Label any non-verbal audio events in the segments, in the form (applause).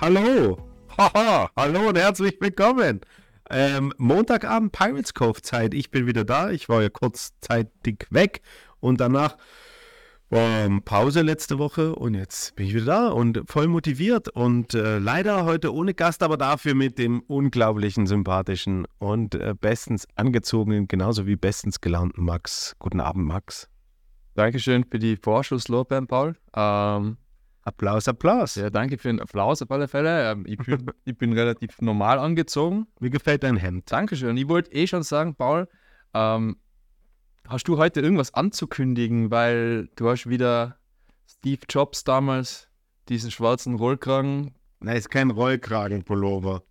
Hallo. Haha, hallo und herzlich willkommen. Ähm, Montagabend Pirates Cove Zeit. Ich bin wieder da. Ich war ja kurzzeitig weg und danach war Pause letzte Woche und jetzt bin ich wieder da und voll motiviert und äh, leider heute ohne Gast, aber dafür mit dem unglaublichen, sympathischen und äh, bestens angezogenen, genauso wie bestens gelaunten Max. Guten Abend, Max. Dankeschön für die Vorschusslorbeeren, Paul. Ähm, Applaus, Applaus. ja, danke für den Applaus auf alle Fälle. Ähm, ich, bin, (laughs) ich bin relativ normal angezogen. Mir gefällt dein Hemd. Dankeschön. Ich wollte eh schon sagen, Paul, ähm, hast du heute irgendwas anzukündigen, weil du hast wieder Steve Jobs damals diesen schwarzen Rollkragen. Nein, ist kein Rollkragenpullover.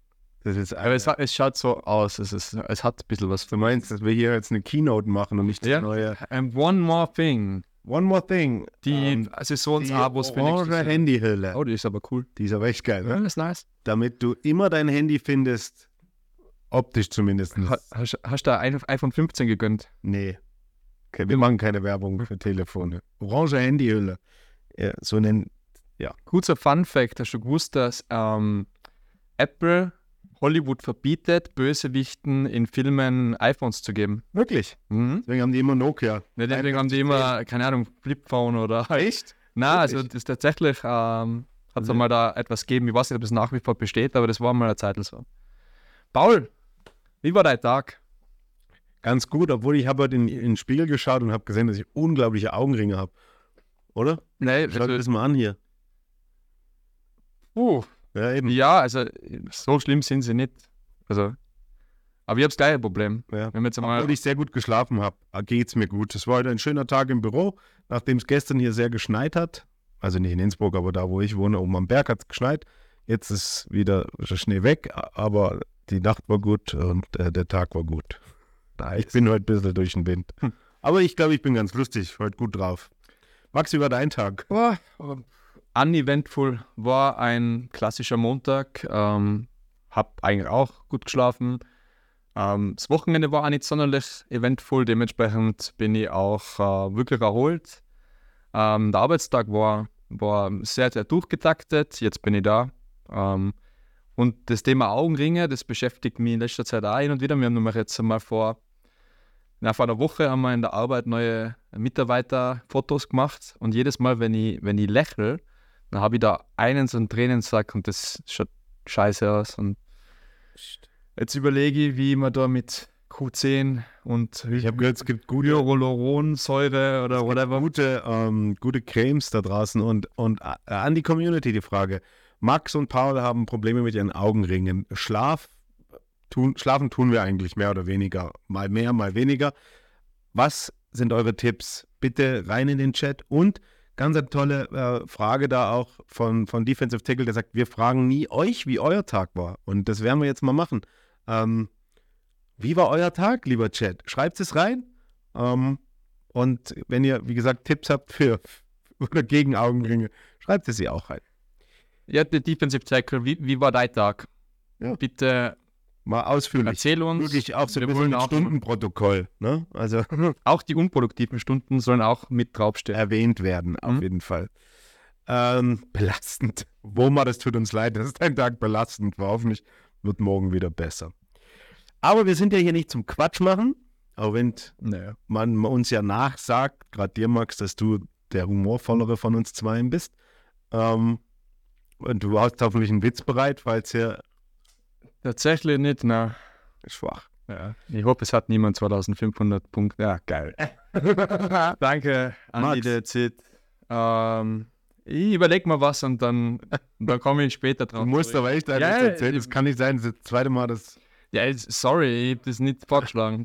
Das ist Aber es, es schaut so aus. Es, ist, es hat ein bisschen was Du meinst, dass wir hier jetzt eine Keynote machen und nicht das Ja. neue. And one more thing. One more thing. Die Ähm, Saisonsabos die orange Jahr. Handyhülle. Oh, die ist aber cool. Die ist aber echt geil, Ja, ne? das ist nice. Damit du immer dein Handy findest. Optisch zumindest. Ha, hast, hast du ein iPhone 15 gegönnt? Nee. Okay, wir machen keine Werbung für Telefone. Orange Handyhülle. Ja, so nennen. Kurzer Fun Fact: Hast du gewusst, dass ähm, Apple Hollywood verbietet, Bösewichten in Filmen iPhones zu geben? Wirklich? Mhm. Deswegen haben die immer Nokia. Ne, deswegen haben die immer, keine Ahnung, Flipphone oder. (laughs) Echt? Na, also das ist tatsächlich, ähm, hat es Mhm. mal da etwas gegeben. Ich weiß nicht, ob es nach wie vor besteht, aber das war mal eine Zeit so. Paul, wie war dein Tag? Ganz gut, obwohl ich habe heute in, in den Spiegel geschaut und habe gesehen, dass ich unglaubliche Augenringe habe. Oder? Nee, Schau dir das mal an hier. uh, Ja, eben. ja, also so schlimm sind sie nicht. Also, aber ich habe das gleiche Problem. Ja. Wenn jetzt einmal Obwohl ich sehr gut geschlafen habe, geht es mir gut. Es war heute ein schöner Tag im Büro, nachdem es gestern hier sehr geschneit hat. Also nicht in Innsbruck, aber da, wo ich wohne, oben am Berg hat es geschneit. Jetzt ist wieder der Schnee weg, aber die Nacht war gut und äh, der Tag war gut. Ich bin heute ein bisschen durch den Wind. Hm. Aber ich glaube, ich bin ganz lustig, heute gut drauf. Max, wie war dein Tag? Boah, uneventful war ein klassischer Montag. Ähm, hab eigentlich auch gut geschlafen. Ähm, das Wochenende war auch nicht sonderlich eventful, dementsprechend bin ich auch äh, wirklich erholt. Ähm, der Arbeitstag war, war sehr, sehr durchgetaktet. Jetzt bin ich da. Ähm, und das Thema Augenringe, das beschäftigt mich in letzter Zeit auch hin und wieder. Wir haben nämlich jetzt mal vor, na, vor einer Woche haben in der Arbeit neue Mitarbeiterfotos gemacht und jedes Mal, wenn ich, wenn ich lächle, dann habe ich da einen so einen Tränensack und das schaut scheiße aus. Und jetzt überlege ich, wie man da mit Q10 und Ich habe gehört, es gibt gute, Hyaluronsäure oder whatever. gute, ähm, gute Cremes da draußen und, und äh, an die Community die Frage. Max und Paul haben Probleme mit ihren Augenringen. Schlaf, tun, schlafen tun wir eigentlich mehr oder weniger. Mal mehr, mal weniger. Was sind eure Tipps? Bitte rein in den Chat. Und ganz eine tolle äh, Frage da auch von, von Defensive Tackle, der sagt, wir fragen nie euch, wie euer Tag war. Und das werden wir jetzt mal machen. Ähm, wie war euer Tag, lieber Chat? Schreibt es rein. Ähm, und wenn ihr, wie gesagt, Tipps habt für (laughs) oder gegen Augenringe, schreibt es sie auch rein. Ja, der Defensive Tackle, wie, wie war dein Tag? Ja. Bitte Mal ausführlich. erzähl uns. Wirklich auch so ein Wir auch- Stundenprotokoll. Ne? Also (laughs) Auch die unproduktiven Stunden sollen auch mit draufstehen. erwähnt werden, auf Mhm. jeden Fall. Ähm, belastend. Woma, das tut uns leid, das ist ein Tag belastend war. Hoffentlich wird morgen wieder besser. Aber wir sind ja hier nicht zum Quatsch machen, auch wenn Naja. man uns ja nachsagt, gerade dir, Max, dass du der humorvollere von uns zweien bist. Ähm, und du hast hoffentlich einen Witz bereit, falls er Tatsächlich nicht, na. schwach. Ja. Ich hoffe, es hat niemand 2500 Punkte. Ja, geil. (laughs) Danke an Max. die DZ. Ähm, ich überlege mal was und dann, (laughs) dann komme ich später drauf. Du musst zurück. aber echt Ja, erzählen. Das kann nicht sein, das ist das zweite Mal, dass. Ja, sorry, ich habe das nicht vorgeschlagen.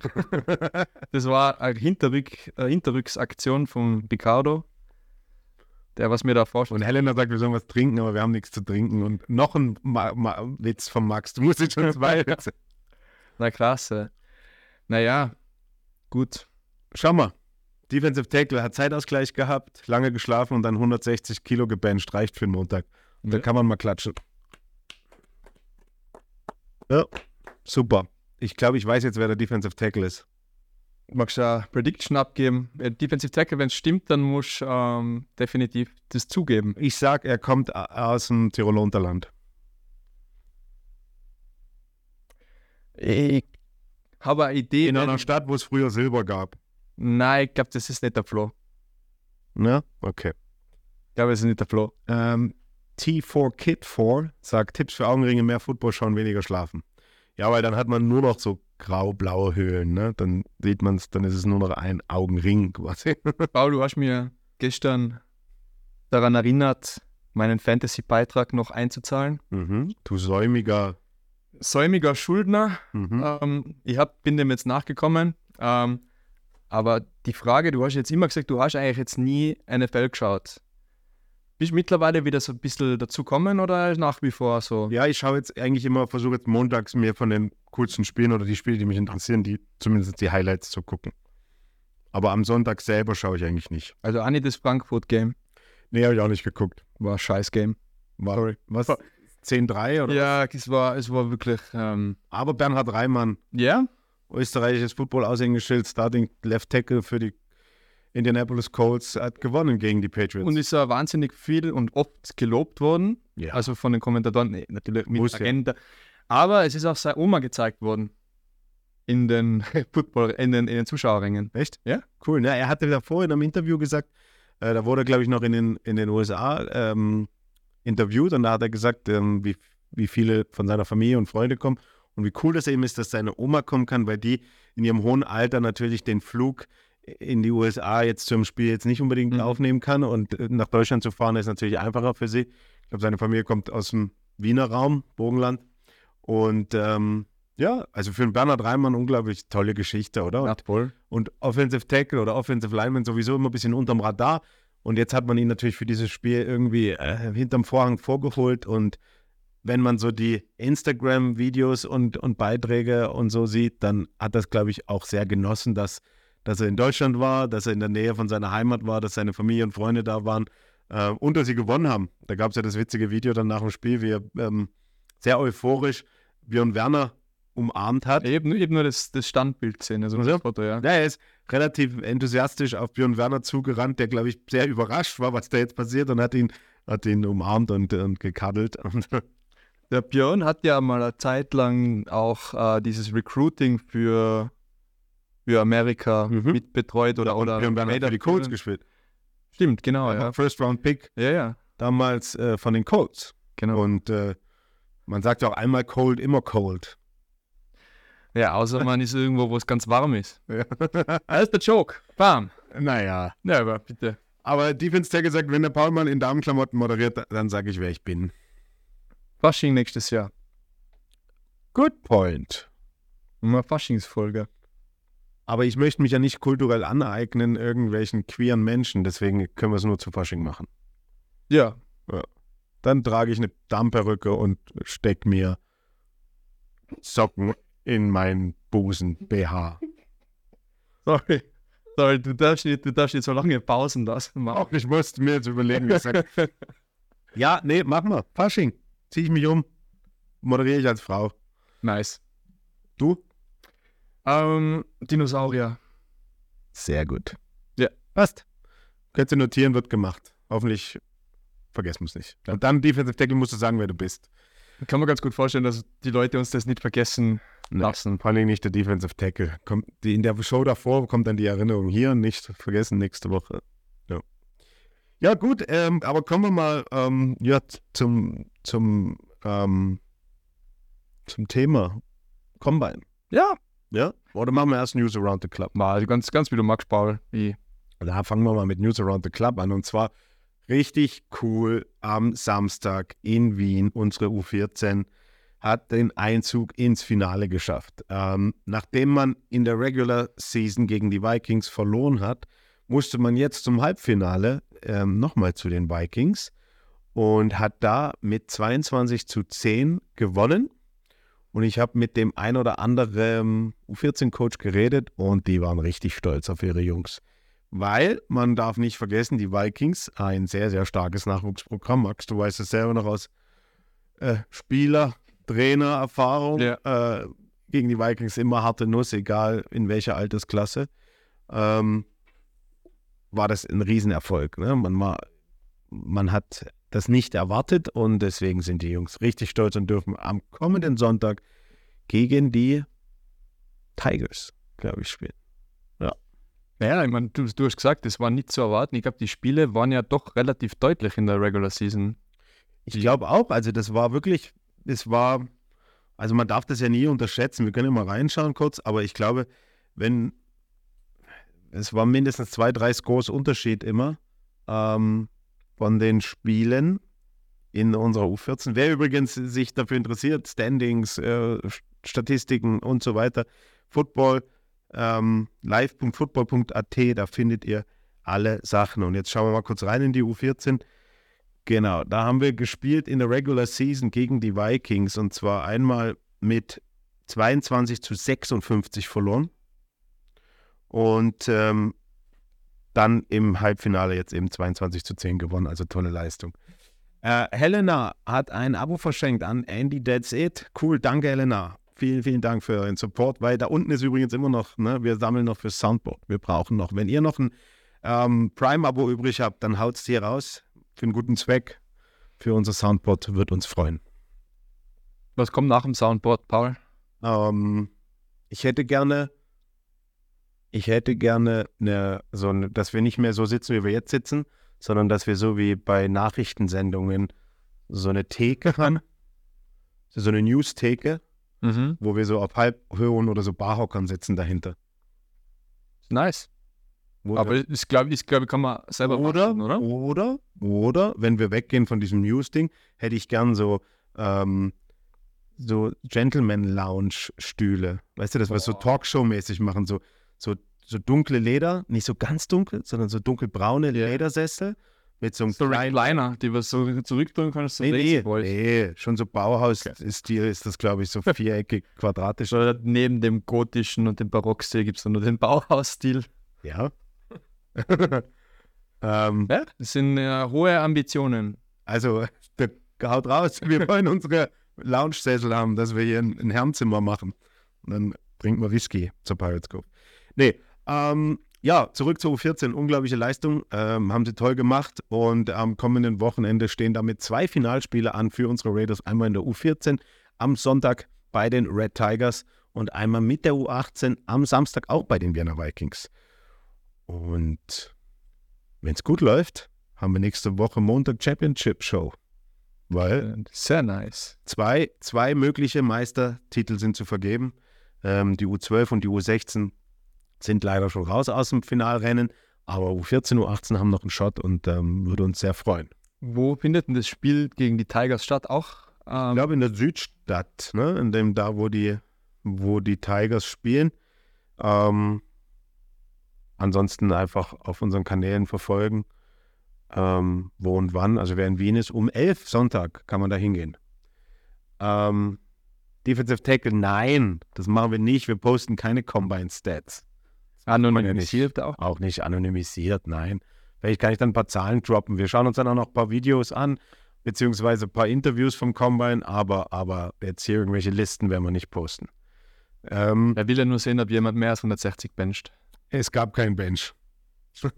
(laughs) das war eine Hinterrück, eine Hinterrücksaktion von Picardo, der was mir da Und vorschlägt. Helena sagt, wir sollen was trinken, aber wir haben nichts zu trinken. Und noch ein Ma Ma Witz von Max. Du musst jetzt schon zwei (laughs) Witze. Na klasse. Naja, gut. Schau mal. Defensive Tackle hat Zeitausgleich gehabt, lange geschlafen und dann 160 Kilo gebencht. Reicht für den Montag. Und da Ja. kann man mal klatschen. Ja, super. Ich glaube, ich weiß jetzt, wer der Defensive Tackle ist magst du eine Prediction abgeben? Äh, Defensive Tackle, wenn es stimmt, dann musst du ähm, definitiv das zugeben. Ich sag, er kommt aus dem Tiroler Unterland. Ich habe eine Idee. In äh, einer Stadt, wo es früher Silber gab. Nein, ich glaube, das ist nicht der Flo. Ne? Okay. Ich glaube, das ist nicht der Flo. Ähm, T4 Kid 4 sagt: Tipps für Augenringe, mehr Football schauen, weniger schlafen. Ja, weil dann hat man nur noch so grau-blaue Höhlen, ne? Dann sieht man es, dann ist es nur noch ein Augenring quasi. (laughs) Paul, du hast mir gestern daran erinnert, meinen Fantasy-Beitrag noch einzuzahlen. mhm. Du säumiger. Säumiger Schuldner. Mhm. Ähm, ich hab, bin dem jetzt nachgekommen. Ähm, aber die Frage, du hast jetzt immer gesagt, du hast eigentlich jetzt nie NFL geschaut. Bist du mittlerweile wieder so ein bisschen dazu kommen oder nach wie vor so? Ja, ich schaue jetzt eigentlich immer, versuche jetzt montags mir von den coolsten Spielen oder die Spiele, die mich interessieren, die zumindest die Highlights zu gucken. Aber am Sonntag selber schaue ich eigentlich nicht. Also Anni, das Frankfurt-Game Nee, habe ich auch nicht geguckt. war ein scheiß Game. War, Sorry. Was? 10-3 oder? Ja, es war, es war wirklich. Ähm, Aber Bernhard Reimann, ja, österreichisches Football-Aushängeschild, Starting Left Tackle für die Indianapolis Colts, hat gewonnen gegen die Patriots. und ist ja wahnsinnig viel und oft gelobt worden. ja. Also von den Kommentatoren, nee, natürlich mit Muss ja. Agenda. Aber es ist auch seine Oma gezeigt worden. In den (laughs) Football, in den, in den Zuschauerringen. Echt? Ja. Cool. Ne? Er hatte davor in einem Interview gesagt, äh, da wurde er, glaube ich, noch in den, in den USA ähm, interviewt und da hat er gesagt, ähm, wie, wie viele von seiner Familie und Freunde kommen und wie cool das eben ist, dass seine Oma kommen kann, weil die in ihrem hohen Alter natürlich den Flug in die USA jetzt zum Spiel jetzt nicht unbedingt Mhm. aufnehmen kann und äh, nach Deutschland zu fahren ist natürlich einfacher für sie. Ich glaube, seine Familie kommt aus dem Wiener Raum, Burgenland. Und ähm, ja, also für einen Bernhard Reimann unglaublich tolle Geschichte, oder? Ja, voll. und Offensive Tackle oder Offensive Lineman sowieso immer ein bisschen unterm Radar. Und jetzt hat man ihn natürlich für dieses Spiel irgendwie äh, hinterm Vorhang vorgeholt. Und wenn man so die Instagram-Videos und, und Beiträge und so sieht, dann hat das, glaube ich, auch sehr genossen, dass, dass er in Deutschland war, dass er in der Nähe von seiner Heimat war, dass seine Familie und Freunde da waren äh, und dass sie gewonnen haben. Da gab es ja das witzige Video dann nach dem Spiel, wie er ähm, sehr euphorisch Björn Werner umarmt hat. Eben, eben nur das, das Standbild sehen, also Also? das Foto, ja. Ja, er ist relativ enthusiastisch auf Björn Werner zugerannt, der, glaube ich, sehr überrascht war, was da jetzt passiert und hat ihn, hat ihn umarmt und, und gekaddelt. (laughs) Der Björn hat ja mal eine Zeit lang auch äh, dieses Recruiting für, für Amerika Mhm. mitbetreut oder, oder Björn Werner hat für die Colts gespielt. Stimmt, genau, ja. First Round Pick Ja, ja, damals äh, von den Colts. genau. Und äh, man sagt ja auch einmal cold, immer cold. ja, außer man ist irgendwo, wo es ganz warm ist. Ja. (laughs) Das ist der Joke. Bam. naja. Ja, aber bitte. Aber Defense Tag gesagt, wenn der Paulmann in Damenklamotten moderiert, dann sage ich, wer ich bin. Fasching nächstes Jahr. Good point. Mal Faschingsfolge. Aber ich möchte mich ja nicht kulturell aneignen, irgendwelchen queeren Menschen. Deswegen können wir es nur zu Fasching machen. Ja. Dann trage ich eine Dammperücke und steck mir Socken in meinen Busen (laughs) BH. Sorry. Sorry, du darfst nicht, du darfst nicht so lange Pausen lassen. Mann. Auch ich musste mir jetzt überlegen. (laughs) Ja, nee, mach mal. Fasching. Zieh ich mich um. Moderiere ich als Frau. Nice. Du? Ähm, Dinosaurier. Sehr gut. Ja. Passt. Könntest du notieren, wird gemacht. Hoffentlich vergessen wir es nicht. Und dann Defensive Tackle musst du sagen, wer du bist. Kann man ganz gut vorstellen, dass die Leute uns das nicht vergessen lassen. Vor allem nicht der Defensive Tackle. Kommt die, in der Show davor kommt dann die Erinnerung hier, nicht vergessen nächste Woche. Ja, ja gut, ähm, aber kommen wir mal ähm, ja, zum, zum, ähm, zum Thema Combine. Ja. Ja? Oder machen wir erst News Around the Club? Mal, also ganz, ganz wie du magst, Paul. Ich, Da fangen wir mal mit News Around the Club an. Und zwar richtig cool am Samstag in Wien. Unsere U14 hat den Einzug ins Finale geschafft. Ähm, nachdem man in der Regular Season gegen die Vikings verloren hat, musste man jetzt zum Halbfinale ähm, nochmal zu den Vikings und hat da mit 22 zu 10 gewonnen. Und ich habe mit dem ein oder anderen U14-Coach geredet und die waren richtig stolz auf ihre Jungs. Weil man darf nicht vergessen, die Vikings, ein sehr, sehr starkes Nachwuchsprogramm. Max, du weißt es selber noch aus äh, Spieler, Trainer-Erfahrung. Ja. Äh, gegen die Vikings immer harte Nuss, egal in welcher Altersklasse. Ähm, war das ein Riesenerfolg. Ne? Man, war, man hat das nicht erwartet und deswegen sind die Jungs richtig stolz und dürfen am kommenden Sonntag gegen die Tigers, glaube ich, spielen. Ja, ich meine, du, du hast gesagt, das war nicht zu erwarten. Ich glaube, die Spiele waren ja doch relativ deutlich in der Regular Season. Ich glaube auch, also das war wirklich, es war, also man darf das ja nie unterschätzen. Wir können ja mal reinschauen kurz, aber ich glaube, wenn, es war mindestens zwei, drei Scores Unterschied immer ähm, von den Spielen in unserer U14. Wer übrigens sich dafür interessiert, Standings, äh, Statistiken und so weiter, Football, ähm, live.football.at, da findet ihr alle Sachen. Und jetzt schauen wir mal kurz rein in die U14. Genau, da haben wir gespielt in der Regular Season gegen die Vikings und zwar einmal mit 22 zu 56 verloren und ähm, dann im Halbfinale jetzt eben 22 zu 10 gewonnen, also tolle Leistung. Äh, Helena hat ein Abo verschenkt an Andy That's It. Cool, danke Helena. Vielen, vielen Dank für euren Support, weil da unten ist übrigens immer noch, ne, wir sammeln noch für Soundboard. Wir brauchen noch. Wenn ihr noch ein ähm, Prime-Abo übrig habt, dann haut es hier raus für einen guten Zweck. Für unser Soundboard wird uns freuen. Was kommt nach dem Soundboard, Paul? Ähm, ich hätte gerne, ich hätte gerne, eine, so eine, dass wir nicht mehr so sitzen, wie wir jetzt sitzen, sondern dass wir so wie bei Nachrichtensendungen so eine Theke (laughs) haben, so eine News-Theke, Mhm. wo wir so auf Halbhöhen oder so Barhockern sitzen dahinter. Nice. Wo Aber ich glaube, ich glaube, kann man selber oder, basteln, oder? oder, oder, wenn wir weggehen von diesem News-Ding, hätte ich gern so, ähm, so Gentleman-Lounge-Stühle. Weißt du, dass wir so. Talkshow-mäßig machen, so, so, so dunkle Leder, nicht so ganz dunkel, sondern so dunkelbraune Ja. Ledersessel mit so einem So kleinen Recliner, die wir so zurückdrücken können, so Nee, nee, nee, schon so Bauhaus-Stil ist das, glaube ich, so viereckig, (laughs) quadratisch. So, neben dem gotischen und dem Barockstil gibt es nur den Bauhausstil. Ja. (laughs) ähm, Ja, das sind äh, hohe Ambitionen. also, (laughs) der, haut raus. Wir wollen unsere Lounge-Sessel haben, dass wir hier ein, ein Herrenzimmer machen. Und dann trinken wir Whisky zur Pirates Cove. Nee, ähm, ja, zurück zur U14. Unglaubliche Leistung. Ähm, haben sie toll gemacht. Und am kommenden Wochenende stehen damit zwei Finalspiele an für unsere Raiders. Einmal in der U14 am Sonntag bei den Red Tigers und einmal mit der U18 am Samstag auch bei den Vienna Vikings. Und wenn es gut läuft, haben wir nächste Woche Montag Championship Show. Weil Sehr nice. zwei, zwei mögliche Meistertitel sind zu vergeben. Ähm, die U12 und die U16 sind leider schon raus aus dem Finalrennen, aber U14, U18 haben noch einen Shot und ähm, würde uns sehr freuen. Wo findet denn das Spiel gegen die Tigers statt? Auch? Ich Ähm, glaube in der Südstadt, ne? in dem da, wo die, wo die Tigers spielen. Ähm, ansonsten einfach auf unseren Kanälen verfolgen, ähm, wo und wann. Also wer in Wien ist, um 11 Sonntag kann man da hingehen. Ähm, Defensive Tackle, nein, das machen wir nicht. Wir posten keine Combine Stats. Anonymisiert auch. Auch nicht anonymisiert, nein. Vielleicht kann ich dann ein paar Zahlen droppen. Wir schauen uns dann auch noch ein paar Videos an, beziehungsweise ein paar Interviews vom Combine, aber, aber jetzt hier irgendwelche Listen werden wir nicht posten. Ähm, Er will ja nur sehen, ob jemand mehr als 160 bencht. es gab kein Bench. (laughs)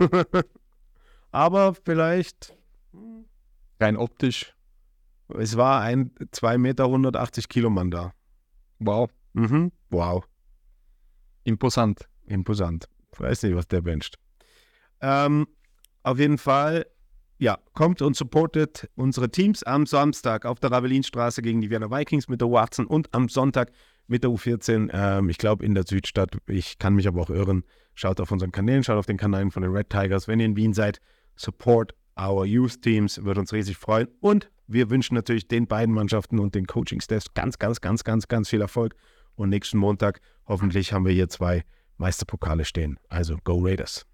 aber vielleicht, Rein optisch. es war ein 2 Meter 180 Kilo Mann da. Wow. Mhm. Wow. Imposant. Imposant. Weiß nicht, was der bencht. Ähm, auf jeden Fall, ja, kommt und supportet unsere Teams am Samstag auf der Ravelinstraße gegen die Vienna Vikings mit der U18 und am Sonntag mit der U14. Ähm, ich glaube in der Südstadt. Ich kann mich aber auch irren. Schaut auf unseren Kanälen, schaut auf den Kanälen von den Red Tigers. Wenn ihr in Wien seid, support our Youth Teams. Würde uns riesig freuen. Und wir wünschen natürlich den beiden Mannschaften und den Coaching-Staffs ganz, ganz, ganz, ganz, ganz viel Erfolg. Und nächsten Montag hoffentlich haben wir hier zwei Meisterpokale stehen. Also go Raiders.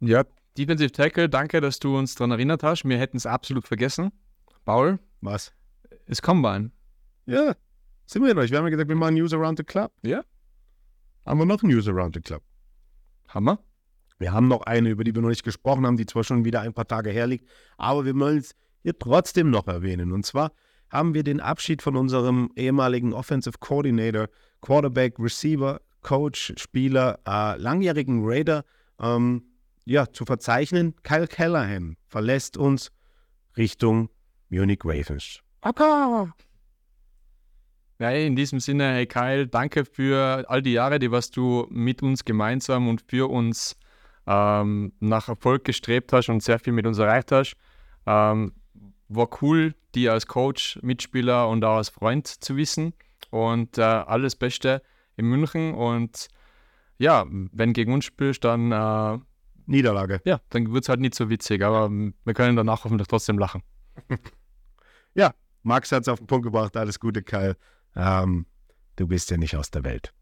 Ja, Defensive Tackle, danke, dass du uns daran erinnert hast. Wir hätten es absolut vergessen. Paul, Was? es Combine. Ja, sind wir durch. Wir haben ja gesagt, wir machen News Around the Club. Ja. Haben wir noch News Around the Club? Hammer. Wir haben noch eine, über die wir noch nicht gesprochen haben, die zwar schon wieder ein paar Tage herliegt, aber wir wollen es hier trotzdem noch erwähnen. Und zwar haben wir den Abschied von unserem ehemaligen Offensive Coordinator, Quarterback, Receiver, Coach, Spieler, äh, langjährigen Raider ähm, ja, zu verzeichnen. Kyle Callahan verlässt uns Richtung Munich Ravens. Ja, in diesem Sinne, hey Kyle, danke für all die Jahre, die was du mit uns gemeinsam und für uns ähm, nach Erfolg gestrebt hast und sehr viel mit uns erreicht hast. Ähm, war cool, dir als Coach, Mitspieler und auch als Freund zu wissen. Und äh, alles Beste in München. Und ja, wenn gegen uns spielst, dann äh, Niederlage. Ja, dann wird es halt nicht so witzig, aber wir können danach hoffentlich trotzdem lachen. (laughs) ja, Max hat es auf den Punkt gebracht. Alles Gute, Kyle. Ähm, du bist ja nicht aus der Welt.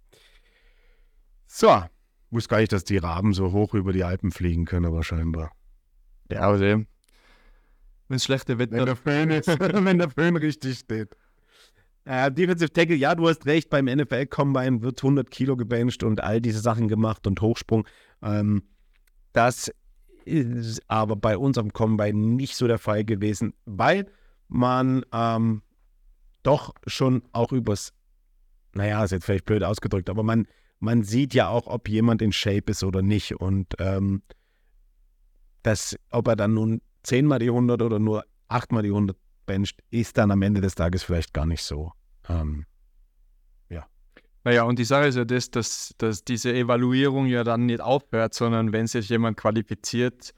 So, wusste gar nicht, dass die Raben so hoch über die Alpen fliegen können, aber scheinbar. Ja, aber eben. Wenn es schlechte Wetter wenn der Föhn ist, (laughs) wenn der Föhn richtig steht. Äh, Defensive Tackle, ja, du hast recht, beim NFL Combine wird 100 Kilo gebencht und all diese Sachen gemacht und Hochsprung. Ähm, das ist aber bei unserem Combine nicht so der Fall gewesen, weil man ähm, doch schon auch übers, naja, ist jetzt vielleicht blöd ausgedrückt, aber man, man sieht ja auch, ob jemand in Shape ist oder nicht. Und ähm, das, ob er dann nun zehnmal die 100 oder nur achtmal die 100 bencht, ist dann am Ende des Tages vielleicht gar nicht so. Ähm, ja. Naja, und die Sache ist ja das, dass, dass diese Evaluierung ja dann nicht aufhört, sondern wenn sich jemand qualifiziert,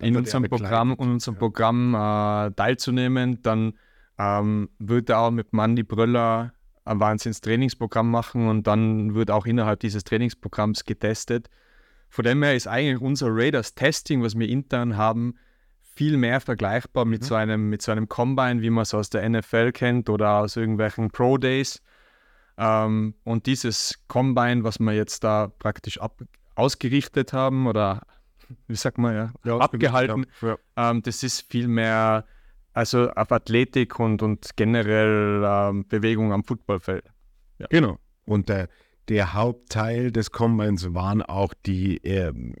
in unserem Programm, in unserem ja. Programm äh, teilzunehmen, dann ähm, wird er auch mit Mandy Bröller ein Wahnsinns-Trainingsprogramm machen und dann wird auch innerhalb dieses Trainingsprogramms getestet. Von dem her ist eigentlich unser Raiders-Testing, was wir intern haben, viel mehr vergleichbar mit, mhm. so einem, mit so einem Combine, wie man es aus der NFL kennt oder aus irgendwelchen Pro Days. Ähm, und dieses Combine, was wir jetzt da praktisch ab, ausgerichtet haben oder wie sagt man ja, ja abgehalten, ja. Ähm, das ist viel mehr also auf Athletik und, und generell ähm, Bewegung am Footballfeld. Ja. Genau. Und der, der Hauptteil des Combines waren auch die ähm,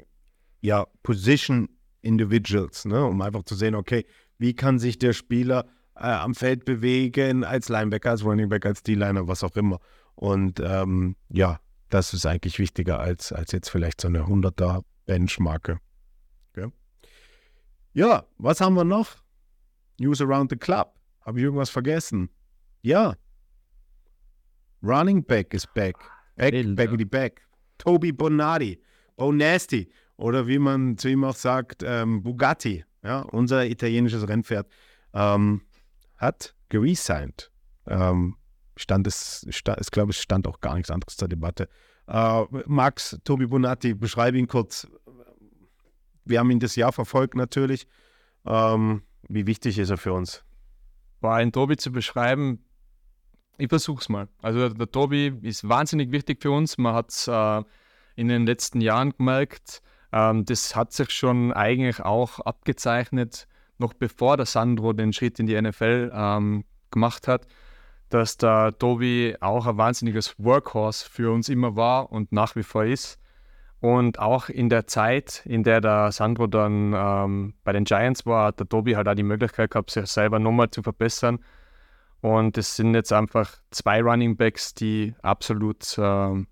ja, Position Individuals, ne? um einfach zu sehen, okay, wie kann sich der Spieler äh, am Feld bewegen, als Linebacker, als Running Back, als D-Liner, was auch immer. Und ähm, ja, das ist eigentlich wichtiger als, als jetzt vielleicht so eine 100er Benchmarke. Okay. Ja, was haben wir noch? News around the club. Habe ich irgendwas vergessen? Ja. Running Back ist back. Back, back in the back. Toby Bonatti. Bonasti oder wie man zu ihm auch sagt, ähm, Bugatti, ja, unser italienisches Rennpferd, ähm, hat geresigned. Ähm, stand es, stand, es glaube ich, stand auch gar nichts anderes zur Debatte. Äh, Max, Tobi Bonatti, beschreibe ihn kurz. Wir haben ihn das Jahr verfolgt natürlich. Ähm, wie wichtig ist er für uns? War ein Tobi zu beschreiben, ich versuche es mal. Also der Tobi ist wahnsinnig wichtig für uns. Man hat es äh, in den letzten Jahren gemerkt, ähm, das hat sich schon eigentlich auch abgezeichnet, noch bevor der Sandro den Schritt in die NFL ähm, gemacht hat, dass der Tobi auch ein wahnsinniges Workhorse für uns immer war und nach wie vor ist. Und auch in der Zeit, in der der Sandro dann ähm, bei den Giants war, hat der Tobi halt auch die Möglichkeit gehabt, sich selber nochmal zu verbessern. Und es sind jetzt einfach zwei Running Backs, die absolut ähm,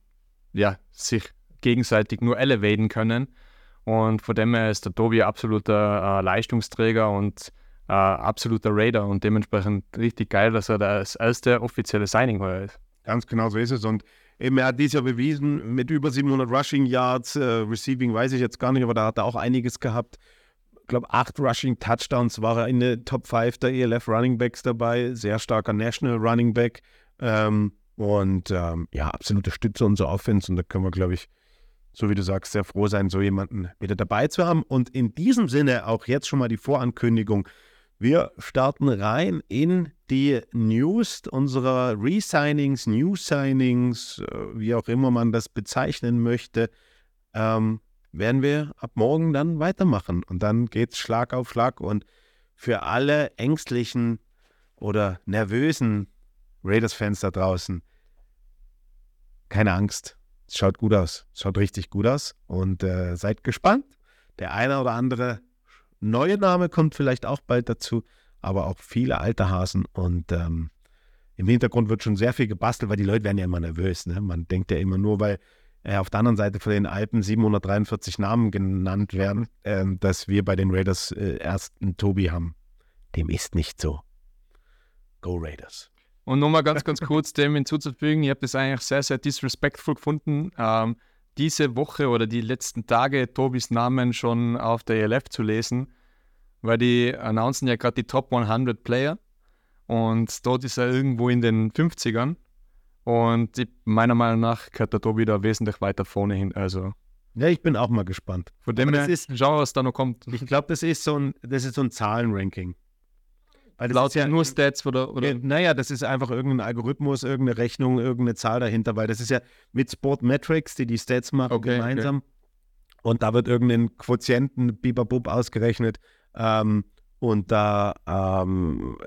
ja, sich gegenseitig nur elevaten können. Und von dem her ist der Tobi absoluter äh, Leistungsträger und äh, absoluter Raider und dementsprechend richtig geil, dass er das erste offizielle Signing heuer ist. Ganz genau so ist es. Und eben, er hat dies Jahr bewiesen mit über 700 Rushing Yards, äh, Receiving weiß ich jetzt gar nicht, aber da hat er auch einiges gehabt. Ich glaube, acht Rushing Touchdowns war er in der Top 5 der ELF Running Backs dabei. Sehr starker National Running Back. Ähm, und ähm, ja, absolute Stütze unserer Offense. Und da können wir, glaube ich, so wie du sagst, sehr froh sein, so jemanden wieder dabei zu haben. Und in diesem Sinne auch jetzt schon mal die Vorankündigung. Wir starten rein in die News unserer Resignings, New Signings, äh, wie auch immer man das bezeichnen möchte. Ähm, werden wir ab morgen dann weitermachen. Und dann geht es Schlag auf Schlag. Und für alle ängstlichen oder nervösen Raiders-Fans da draußen, keine Angst. Es schaut gut aus. Es schaut richtig gut aus. Und äh, seid gespannt. Der eine oder andere neue Name kommt vielleicht auch bald dazu, aber auch viele alte Hasen. Und ähm, im Hintergrund wird schon sehr viel gebastelt, weil die Leute werden ja immer nervös. Ne? Man denkt ja immer nur, weil äh, auf der anderen Seite von den Alpen 743 Namen genannt werden, äh, dass wir bei den Raiders äh, erst einen Tobi haben. Dem ist nicht so. Go Raiders. Und nochmal ganz, ganz kurz dem hinzuzufügen, ich habe das eigentlich sehr, sehr disrespectful gefunden, ähm, diese Woche oder die letzten Tage Tobis Namen schon auf der ELF zu lesen, weil die announcen ja gerade die Top 100 Player und dort ist er irgendwo in den 50ern und ich, meiner Meinung nach gehört der Tobi da wesentlich weiter vorne hin, also Ja, ich bin auch mal gespannt. von dem her, ist- schau, was da noch kommt. Ich glaube, das ist so ein, das ist so ein Zahlenranking. Weil das Laut ja nur Stats oder, oder Ja, naja, das ist einfach irgendein Algorithmus, irgendeine Rechnung, irgendeine Zahl dahinter, weil das ist ja mit Sportmetrics, die die Stats machen, Okay, gemeinsam. Und da wird irgendein Quotienten, Bibabub ausgerechnet. Ähm, und da, ähm,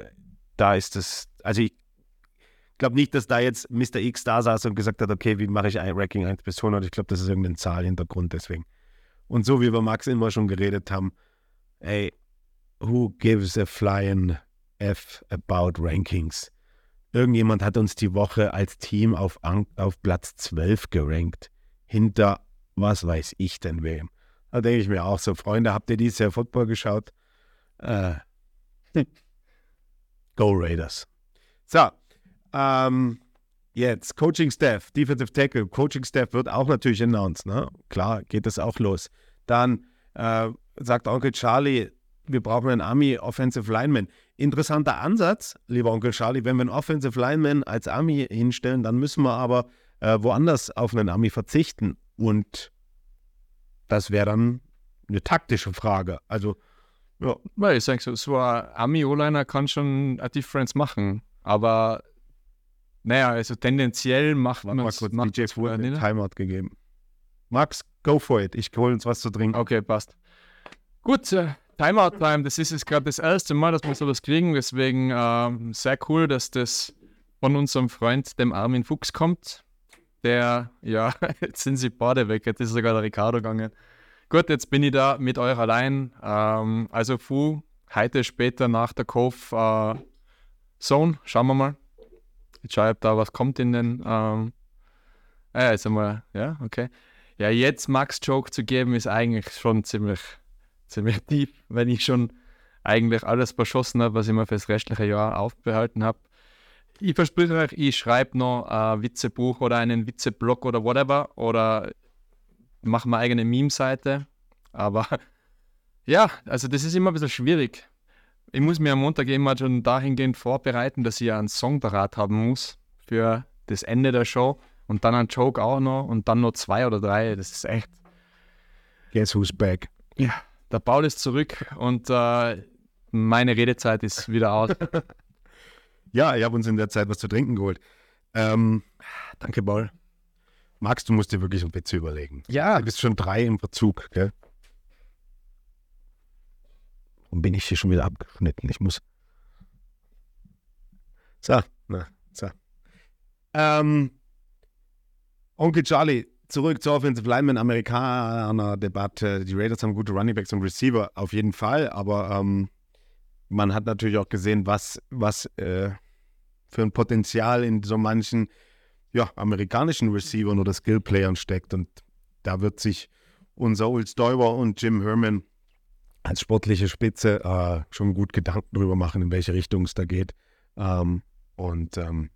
da ist es, also ich glaube nicht, dass da jetzt Mr. X da saß und gesagt hat, okay, wie mache ich ein Ranking 1 bis 100? Ich glaube, das ist irgendeine Zahlhintergrund deswegen. Und so wie wir Max immer schon geredet haben, ey, who gives a flying F about Rankings? Irgendjemand hat uns die Woche als Team auf, auf Platz 12 gerankt. Hinter was weiß ich denn wem. Da denke ich mir auch so, Freunde, habt ihr dieses Jahr Football geschaut? Äh, (laughs) Go Raiders. So, ähm, jetzt Coaching Staff, Defensive Tackle, Coaching Staff wird auch natürlich announced. Ne? Klar, geht das auch los. Dann äh, sagt Onkel Charlie, wir brauchen einen Army Offensive Lineman. Interessanter Ansatz, lieber Onkel Charlie. Wenn wir einen Offensive Lineman als Army hinstellen, dann müssen wir aber äh, woanders auf einen Army verzichten. Und das wäre dann eine taktische Frage. Also, ja, Weil ich sage so, so ein Ami-O-Liner kann schon eine Difference machen, aber naja, also tendenziell macht man es. DJ man's Fuhr hat Timeout gegeben. Max, go for it. Ich hole uns was zu trinken. Okay, passt. Gut, äh, Timeout-Time, das ist jetzt gerade das erste Mal, dass wir sowas kriegen, deswegen ähm, sehr cool, dass das von unserem Freund, dem Armin Fuchs, kommt. Der, ja, (laughs) jetzt sind sie beide weg, jetzt ist sogar der Ricardo gegangen. Gut, jetzt bin ich da mit euch allein. Ähm, also Fu, heute später nach der Cove äh, Zone, schauen wir mal. Jetzt schaue ich, ob da was kommt in den. Ähm, ah, jetzt einmal, ja, okay. Ja, jetzt Max Joke zu geben, ist eigentlich schon ziemlich, ziemlich (laughs) tief, wenn ich schon eigentlich alles verschossen habe, was ich mir fürs restliche Jahr aufbehalten habe. Ich verspreche euch, ich schreibe noch ein Witzebuch oder einen Witzeblog oder whatever oder mache meine eigene Meme-Seite. Aber (laughs) ja, also das ist immer ein bisschen schwierig. Ich muss mir am Montag immer schon dahingehend vorbereiten, dass ich ja einen Song parat haben muss für das Ende der Show und dann einen Joke auch noch und dann noch zwei oder drei. Das ist echt. Guess who's back? Der Paul ist zurück und äh, meine Redezeit ist wieder aus. (laughs) Ja, ich habe uns in der Zeit was zu trinken geholt. Ähm, danke, Paul. Max, du musst dir wirklich einen Witz überlegen. ja, Du bist schon drei im Verzug, gell? Und bin ich hier schon wieder abgeschnitten? Ich muss. So, na, so. Ähm, Onkel Charlie, zurück zur Offensive Lineman, Amerikaner-Debatte. Die Raiders haben gute Runningbacks und Receiver, auf jeden Fall, aber ähm, man hat natürlich auch gesehen, was, was äh, für ein Potenzial in so manchen ja, amerikanischen Receivern oder Skillplayern steckt. Und da wird sich unser Old Stoiber und Jim Herman als sportliche Spitze äh, schon gut Gedanken darüber machen, in welche Richtung es da geht. Ähm, und ähm,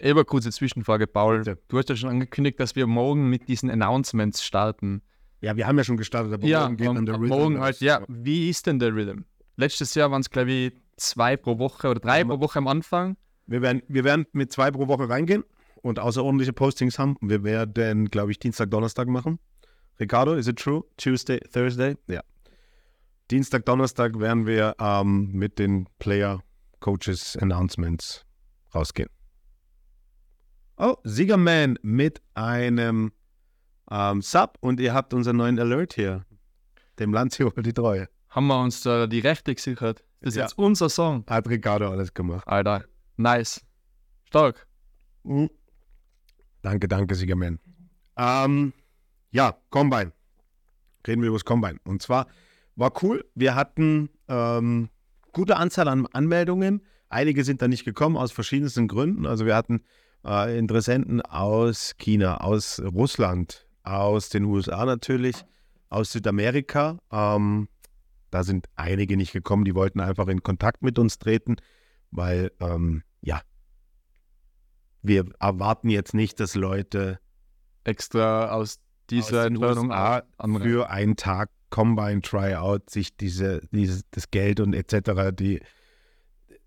Eben kurze Zwischenfrage, Paul. Ja. Du hast ja schon angekündigt, dass wir morgen mit diesen Announcements starten. ja, wir haben ja schon gestartet, aber Ja, morgen geht am- dann der Rhythm morgen halt, ja. Wie ist denn der Rhythm? Letztes Jahr waren es, glaube ich, zwei pro Woche oder drei Ja, pro Woche am Anfang. Wir werden, wir werden mit zwei pro Woche reingehen und außerordentliche Postings haben. Wir werden, glaube ich, Dienstag, Donnerstag machen. Ricardo, is it true? Tuesday, Thursday? Ja. Dienstag, Donnerstag werden wir ähm, mit den Player Coaches Announcements rausgehen. Oh, Siegerman mit einem ähm, Sub und ihr habt unseren neuen Alert hier. Dem Landshut die Treue. Haben wir uns da die Rechte gesichert. Das ist Ja. jetzt unser Song. Hat Ricardo alles gemacht. Alter, nice. Stark. Mhm. Danke, danke, Siegerman. Ähm, ja, Combine. Reden wir über das Combine. Und zwar war cool. Wir hatten ähm, gute Anzahl an Anmeldungen. Einige sind da nicht gekommen aus verschiedensten Gründen. Also wir hatten äh, Interessenten aus China, aus Russland, aus den USA natürlich, aus Südamerika. Ähm, da sind einige nicht gekommen, die wollten einfach in Kontakt mit uns treten, weil ähm, ja, wir erwarten jetzt nicht, dass Leute Extra aus dieser aus Entfernung für einen Tag Combine Tryout sich diese, dieses, das Geld und etc. Die,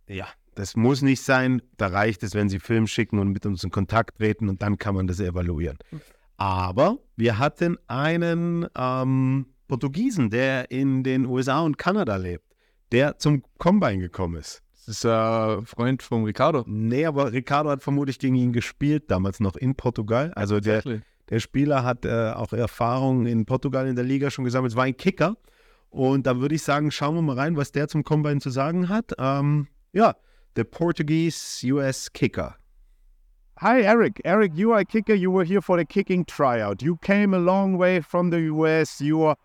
ja, das muss nicht sein. Da reicht es, wenn sie Film schicken und mit uns in Kontakt treten und dann kann man das evaluieren. Aber wir hatten einen ähm, Portugiesen, der in den USA und Kanada lebt, der zum Combine gekommen ist. Das ist ein Freund von Ricardo. Nee, aber Ricardo hat vermutlich gegen ihn gespielt, damals noch in Portugal. Also der, der Spieler hat äh, auch Erfahrung in Portugal in der Liga schon gesammelt. Es war ein Kicker. Und da würde ich sagen, schauen wir mal rein, was der zum Combine zu sagen hat. Ähm, ja, der Portuguese US Kicker. Hi, Eric. Eric, you are a kicker. You were here for the kicking tryout. You came a long way from the US. You are,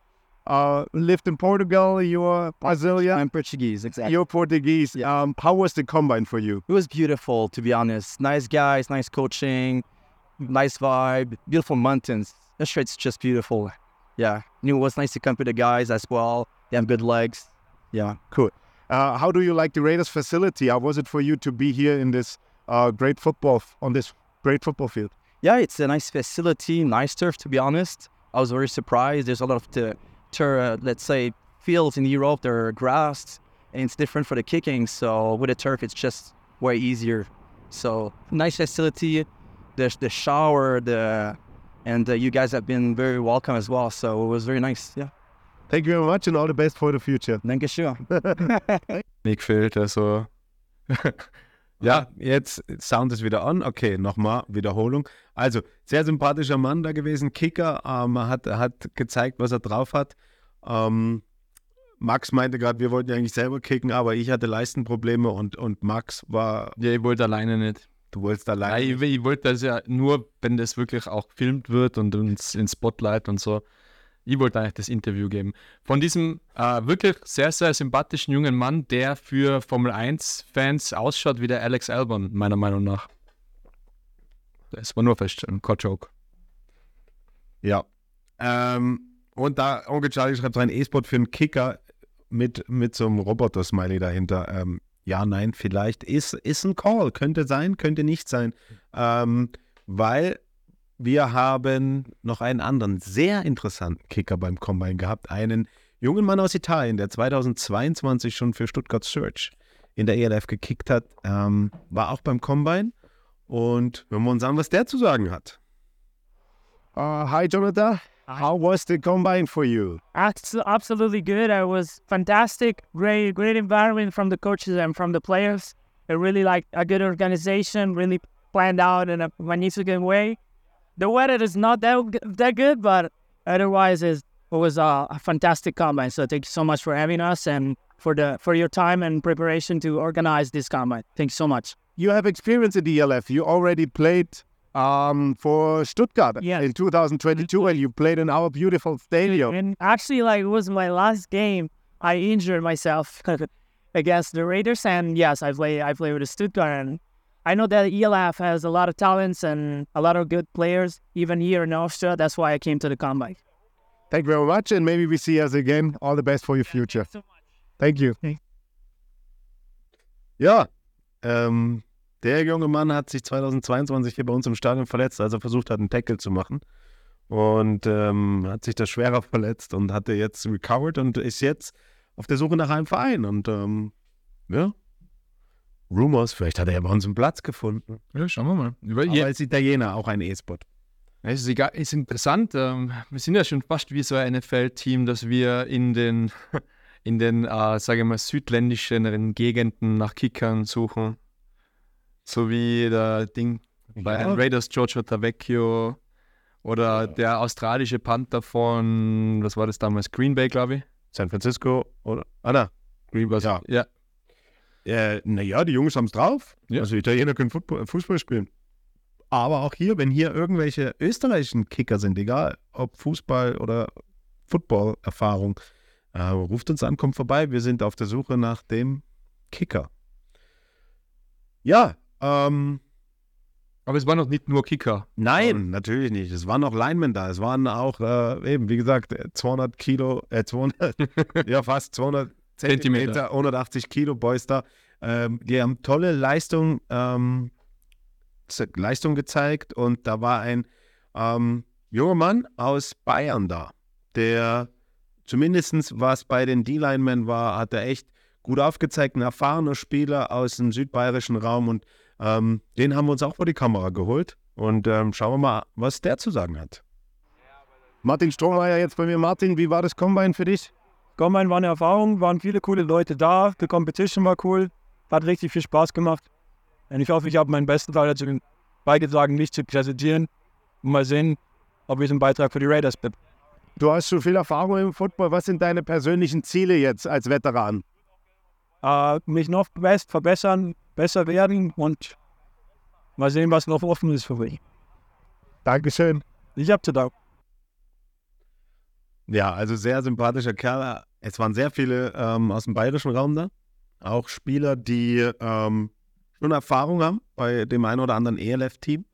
uh, lived in Portugal. You are Brazilian. I'm Portuguese, exactly. You're Portuguese. Um, how was the combine for you? It was beautiful, to be honest. Nice guys, nice coaching, nice vibe, beautiful mountains. The it's just beautiful. Yeah, and it was nice to come with the guys as well. They have good legs. Yeah. Cool. Uh, how do you like the Raiders facility? How was it for you to be here in this uh, great football on this great football field? Yeah, it's a nice facility, nice turf, to be honest. I was very surprised. There's a lot of the, tur uh, let's say, fields in Europe that are grassed, and it's different for the kicking. So with the turf, it's just way easier. So nice facility. There's the shower, the and uh, you guys have been very welcome as well. So it was very nice. Yeah. Thank you very much and all the best for the future. Danke schön. Mir (laughs) gefällt also. (laughs) Ja, jetzt Sound ist wieder an. Okay, nochmal Wiederholung. Also, sehr sympathischer Mann da gewesen, Kicker. Ähm, hat, hat gezeigt, was er drauf hat. Ähm, Max meinte gerade, wir wollten ja eigentlich selber kicken, aber ich hatte Leistenprobleme und, und Max war, Ja, ich wollte alleine nicht. du wolltest Ja, allein. ich, ich wollte das ja nur, wenn das wirklich auch gefilmt wird und uns in Spotlight und so. Ich wollte eigentlich das Interview geben. Von diesem äh, wirklich sehr, sehr sympathischen jungen Mann, der für Formel 1-Fans ausschaut wie der Alex Albon, meiner Meinung nach. Das war nur feststellen, kein Joke. Ja. Ähm, und da Onkel Charlie schreibt rein, E-Sport für einen Kicker mit, mit so einem Roboter-Smiley dahinter. Ähm, ja, nein, vielleicht ist, ist ein Call. Könnte sein, könnte nicht sein. Ähm, weil wir haben noch einen anderen sehr interessanten Kicker beim Combine gehabt. Einen jungen Mann aus Italien, der 2022 schon für Stuttgart Search in der ELF gekickt hat. Ähm, war auch beim Combine. Und hören wir uns an, was der zu sagen hat. Uh, hi, Jonathan. How was the combine for you? Abs- absolutely good. It was fantastic. Great, great environment from the coaches and from the players. They really like a good organization, really planned out in a magnificent way. The weather is not that that good, but otherwise, is it was a, a fantastic combine. So thank you so much for having us and for the for your time and preparation to organize this combine. Thanks so much. You have experience in the ELF. You already played um, for Stuttgart Yes. in 2022, and you played in our beautiful stadium. And actually, like it was my last game. I injured myself (laughs) against the Raiders, and yes, I play. I play with the Stuttgart, and I know that ELF has a lot of talents and a lot of good players, even here in Austria. That's why I came to the combine. Thank you very much, and maybe we see us again. All the best for your future. Thank you. Ja, ähm, der junge Mann hat sich 2022 hier bei uns im Stadion verletzt, als er versucht hat, einen Tackle zu machen. Und ähm, hat sich da schwerer verletzt und hatte jetzt recovered und ist jetzt auf der Suche nach einem Verein. Und ähm, ja, Rumors, vielleicht hat er ja bei uns einen Platz gefunden. Ja, schauen wir mal. Über, Aber als Italiener auch ein E-Spot. Es ist, egal, ist interessant. Ähm, wir sind ja schon fast wie so ein NFL-Team, dass wir in den, (laughs) in den äh, sage ich mal, südländischen Gegenden nach Kickern suchen. So wie der Ding bei den Raiders George Tavecchio oder der australische Panther von, was war das damals, Green Bay, glaube ich. San Francisco oder? Ah, na. Green Bay, Ja. ja. Äh, naja, die Jungs haben es drauf. Ja. Also Italiener können Football, Fußball spielen. Aber auch hier, wenn hier irgendwelche österreichischen Kicker sind, egal ob Fußball oder Football-Erfahrung, äh, ruft uns an, kommt vorbei. Wir sind auf der Suche nach dem Kicker. Ja, ähm, Aber es war noch nicht nur Kicker. nein, natürlich nicht. Es waren noch Linemen da. Es waren auch, äh, eben, wie gesagt, 200 Kilo, äh, 200, (laughs) ja, fast 200 Zentimeter, Zentimeter. 180 Kilo Boys da. Ähm, die haben tolle Leistung ähm, Leistung gezeigt und da war ein ähm, junger Mann aus Bayern da, der zumindest was bei den D-Linemen war, hat er echt gut aufgezeigt, ein erfahrener Spieler aus dem südbayerischen Raum und ähm, den haben wir uns auch vor die Kamera geholt und ähm, schauen wir mal, was der zu sagen hat. Martin Strohmeier jetzt bei mir. Martin, wie war das Combine für dich? Combine war eine Erfahrung, waren viele coole Leute da, die Competition war cool, hat richtig viel Spaß gemacht. Und ich hoffe, ich habe meinen besten Teil dazu beigetragen, mich zu präsentieren und mal sehen, ob ich einen Beitrag für die Raiders bin. Du hast schon viel Erfahrung im Football. Was sind deine persönlichen Ziele jetzt als Veteran? Äh, mich noch best verbessern, besser werden und mal sehen, was noch offen ist für mich. Dankeschön. Ich habe zu danken. Ja, also sehr sympathischer Kerl. Es waren sehr viele ähm, aus dem bayerischen Raum da. Auch Spieler, die ähm, schon Erfahrung haben bei dem einen oder anderen ELF-Team.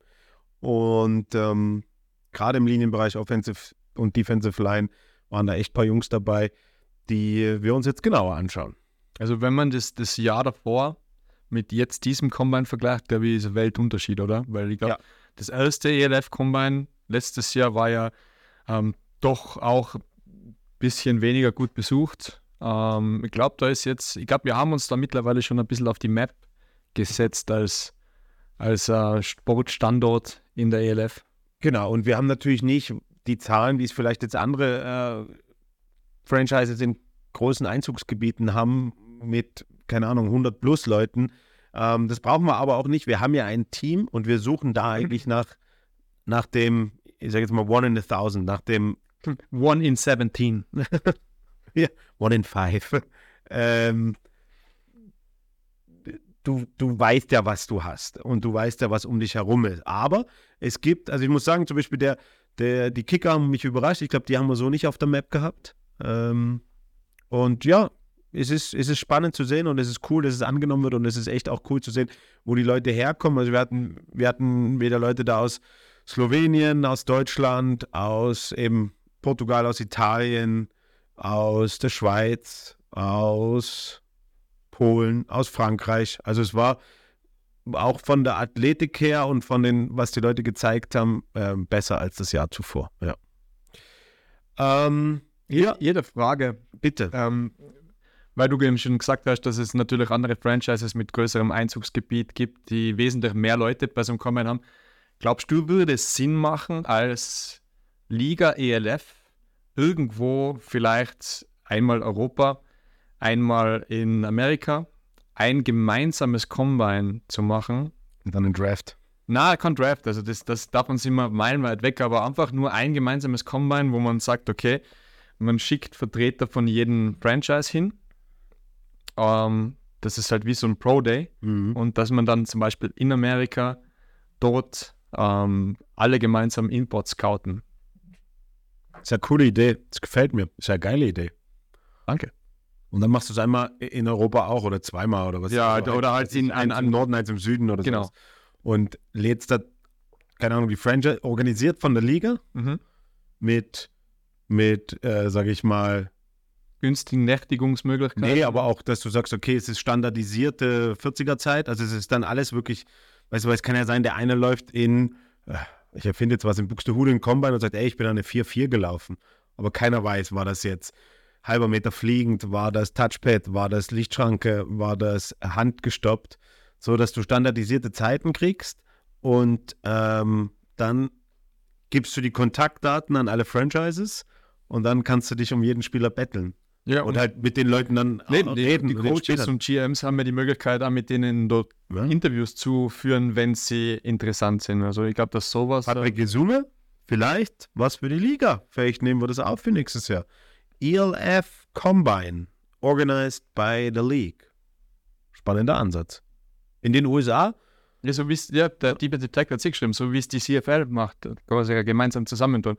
Und ähm, gerade im Linienbereich Offensive und Defensive Line waren da echt ein paar Jungs dabei, die wir uns jetzt genauer anschauen. Also wenn man das, das Jahr davor mit jetzt diesem Combine vergleicht, glaube ich, ist ein Weltunterschied, oder? Weil ich glaube, Ja. das erste ELF-Combine letztes Jahr war ja ähm, doch auch ein bisschen weniger gut besucht. Ähm, ich glaube, da ist jetzt, ich glaube, wir haben uns da mittlerweile schon ein bisschen auf die Map gesetzt als, als äh, Sportstandort in der ELF. Genau, und wir haben natürlich nicht die Zahlen, wie es vielleicht jetzt andere äh, Franchises in großen Einzugsgebieten haben, mit, keine Ahnung, 100 plus Leuten. Ähm, das brauchen wir aber auch nicht. Wir haben ja ein Team und wir suchen da eigentlich nach, nach dem, ich sage jetzt mal, One in a Thousand, nach dem One in 17. (laughs) One in Five. Ähm, du, du weißt ja, was du hast und du weißt ja, was um dich herum ist. Aber es gibt, also ich muss sagen, zum Beispiel der, der, die Kicker haben mich überrascht. Ich glaube, die haben wir so nicht auf der Map gehabt. Ähm, und ja, es ist, es ist spannend zu sehen und es ist cool, dass es angenommen wird und es ist echt auch cool zu sehen, wo die Leute herkommen. Also wir hatten, wir hatten wieder Leute da aus Slowenien, aus Deutschland, aus eben Portugal, aus Italien, aus der Schweiz, aus Polen, aus Frankreich. Also es war auch von der Athletik her und von den, was die Leute gezeigt haben, ähm, besser als das Jahr zuvor. Ja. Ähm, ja, Jede Frage, bitte. Ähm, weil du eben schon gesagt hast, dass es natürlich andere Franchises mit größerem Einzugsgebiet gibt, die wesentlich mehr Leute bei so einem Combine haben. Glaubst du, würde es Sinn machen, als Liga ELF irgendwo vielleicht einmal Europa, einmal in Amerika ein gemeinsames Combine zu machen? Und dann ein Draft. Na, kein Draft, also das, das davon sind wir meilenweit weg, aber einfach nur ein gemeinsames Combine, wo man sagt, okay, man schickt Vertreter von jedem Franchise hin. Ähm, das ist halt wie so ein Pro Day. Mhm. Und dass man dann zum Beispiel in Amerika dort ähm, alle gemeinsam Import scouten. Ist ja eine coole Idee. Das gefällt mir. Ist ja eine geile Idee. Danke. Und dann machst du es einmal in Europa auch oder zweimal oder was? Ja, Also oder halt in- eins an- im Norden, eins im Süden oder Genau. so. Und lädst da, keine Ahnung, die Franchise organisiert von der Liga Mhm. mit, mit äh, sage ich mal, Günstigen Nächtigungsmöglichkeiten. Nee, aber auch, dass du sagst, okay, es ist standardisierte 40er-Zeit, also es ist dann alles wirklich, weißt du, weil es kann ja sein, der eine läuft in, äh, ich erfinde jetzt was in Buxtehude in Combine und sagt, ey, ich bin eine 4-4 gelaufen. Aber keiner weiß, war das jetzt halber Meter fliegend, war das Touchpad, war das Lichtschranke, war das handgestoppt, so dass du standardisierte Zeiten kriegst und ähm, dann gibst du die Kontaktdaten an alle Franchises und dann kannst du dich um jeden Spieler betteln. Ja, Und halt mit den Leuten dann Nee, die, reden. die Coaches und GMs haben ja die Möglichkeit, auch mit denen dort Ja. Interviews zu führen, wenn sie interessant sind. Also ich glaube, dass sowas. Patrick Gesume, vielleicht was für die Liga. Vielleicht nehmen wir das auf für nächstes Jahr. ELF Combine, organized by the League. Spannender Ansatz. In den USA, Ja, so wie es, ja, der Defensive Tackle hat sich geschrieben, so wie es die CFL macht, kann man sich ja gemeinsam zusammentun.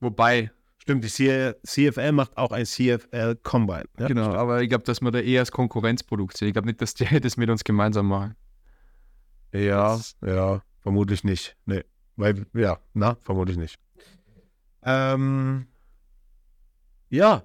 Wobei, stimmt, die CFL macht auch ein CFL Combine. Ja, genau, stimmt. aber ich glaube, dass wir da eher als Konkurrenzprodukt sehen. Ich glaube nicht, dass die (laughs) das mit uns gemeinsam machen. Ja, ja, vermutlich nicht. Nee. Weil, ja, na, vermutlich nicht. Ähm, ja.